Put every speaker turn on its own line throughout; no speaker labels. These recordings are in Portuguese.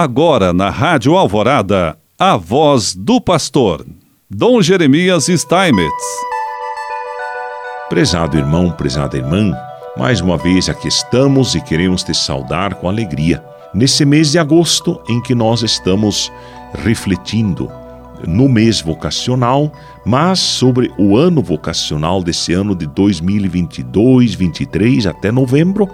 Agora na Rádio Alvorada, a voz do pastor, Dom Jeremias Steinmetz.
Prezado irmão, prezada irmã, mais uma vez aqui estamos e queremos te saudar com alegria. Nesse mês de agosto em que nós estamos refletindo no mês vocacional, mas sobre o ano vocacional desse ano de 2022, 23 até novembro,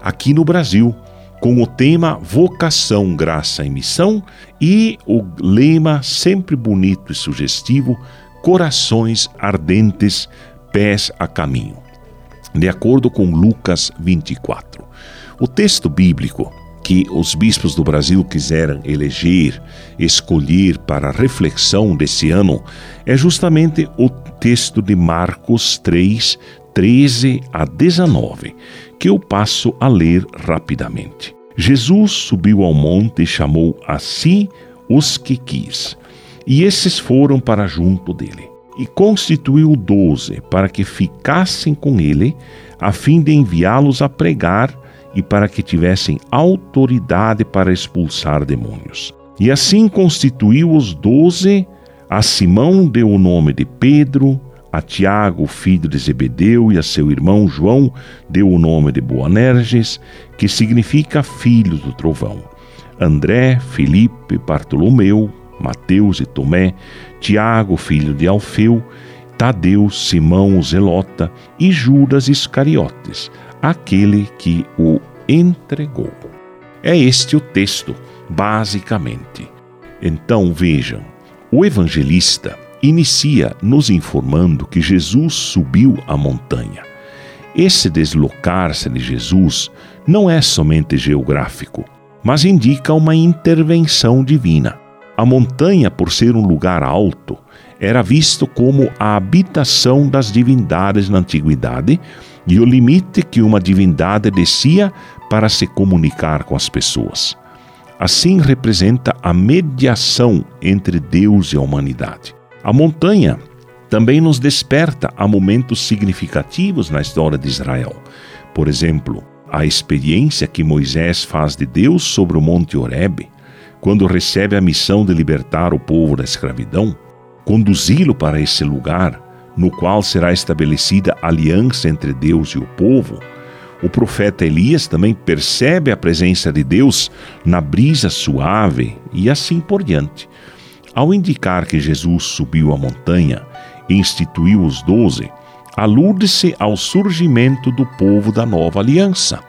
aqui no Brasil, com o tema Vocação, Graça e Missão e o lema sempre bonito e sugestivo Corações ardentes, pés a caminho. De acordo com Lucas 24. O texto bíblico que os bispos do Brasil quiseram eleger, escolher para a reflexão desse ano é justamente o texto de Marcos 3, 13 a 19, que eu passo a ler rapidamente. Jesus subiu ao monte e chamou a si os que quis, e esses foram para junto dele. E constituiu doze para que ficassem com ele, a fim de enviá-los a pregar e para que tivessem autoridade para expulsar demônios. E assim constituiu os doze, a Simão deu o nome de Pedro, a Tiago, filho de Zebedeu, e a seu irmão João deu o nome de Boanerges, que significa filho do trovão. André, Filipe, Bartolomeu, Mateus e Tomé, Tiago, filho de Alfeu, Tadeu, Simão Zelota e Judas Iscariotes, aquele que o entregou. É este o texto, basicamente. Então vejam, o evangelista inicia nos informando que Jesus subiu a montanha. Esse deslocar-se de Jesus não é somente geográfico, mas indica uma intervenção divina. A montanha, por ser um lugar alto, era visto como a habitação das divindades na antiguidade e o limite que uma divindade descia para se comunicar com as pessoas. Assim representa a mediação entre Deus e a humanidade. A montanha também nos desperta a momentos significativos na história de Israel. Por exemplo, a experiência que Moisés faz de Deus sobre o Monte Horebe, quando recebe a missão de libertar o povo da escravidão, conduzi-lo para esse lugar no qual será estabelecida aliança entre Deus e o povo, o profeta Elias também percebe a presença de Deus na brisa suave e assim por diante. Ao indicar que Jesus subiu a montanha e instituiu os doze, alude-se ao surgimento do povo da nova aliança,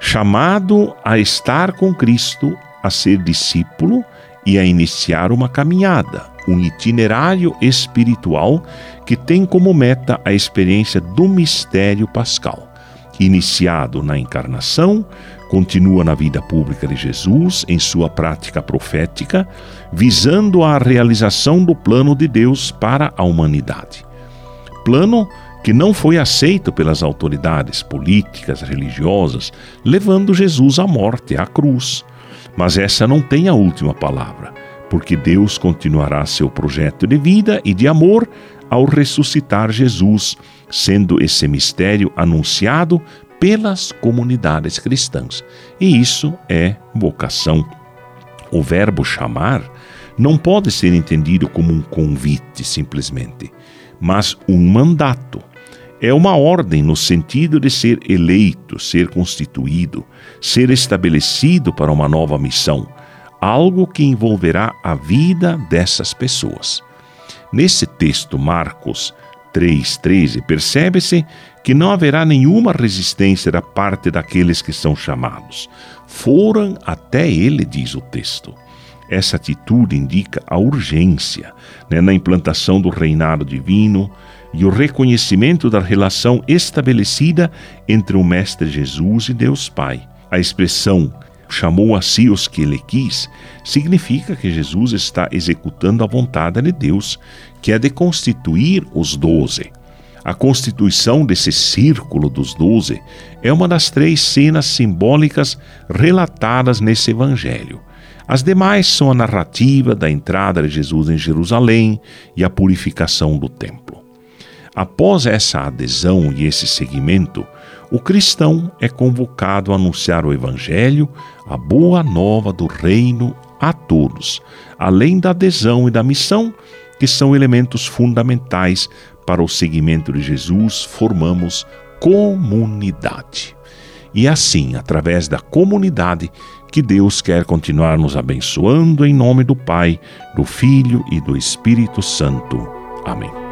chamado a estar com Cristo, a ser discípulo e a iniciar uma caminhada, um itinerário espiritual que tem como meta a experiência do mistério pascal. Iniciado na encarnação, continua na vida pública de Jesus, em sua prática profética, visando a realização do plano de Deus para a humanidade. Plano que não foi aceito pelas autoridades políticas, religiosas, levando Jesus à morte, à cruz. Mas essa não tem a última palavra, porque Deus continuará seu projeto de vida e de amor ao ressuscitar Jesus, sendo esse mistério anunciado pelas comunidades cristãs. E isso é vocação. O verbo chamar não pode ser entendido como um convite simplesmente, mas um mandato. É uma ordem no sentido de ser eleito, ser constituído, ser estabelecido para uma nova missão, algo que envolverá a vida dessas pessoas. Nesse texto, Marcos 3,13, percebe-se que não haverá nenhuma resistência da parte daqueles que são chamados. Foram até ele, diz o texto. Essa atitude indica a urgência né, na implantação do reinado divino e o reconhecimento da relação estabelecida entre o Mestre Jesus e Deus Pai. A expressão chamou a si os que ele quis, significa que Jesus está executando a vontade de Deus, que é de constituir os doze. A constituição desse círculo dos doze é uma das três cenas simbólicas relatadas nesse evangelho. As demais são a narrativa da entrada de Jesus em Jerusalém e a purificação do templo. Após essa adesão e esse seguimento, o cristão é convocado a anunciar o Evangelho, a boa nova do reino a todos, além da adesão e da missão, que são elementos fundamentais para o seguimento de Jesus, formamos comunidade. E é assim, através da comunidade, que Deus quer continuar nos abençoando em nome do Pai, do Filho e do Espírito Santo. Amém.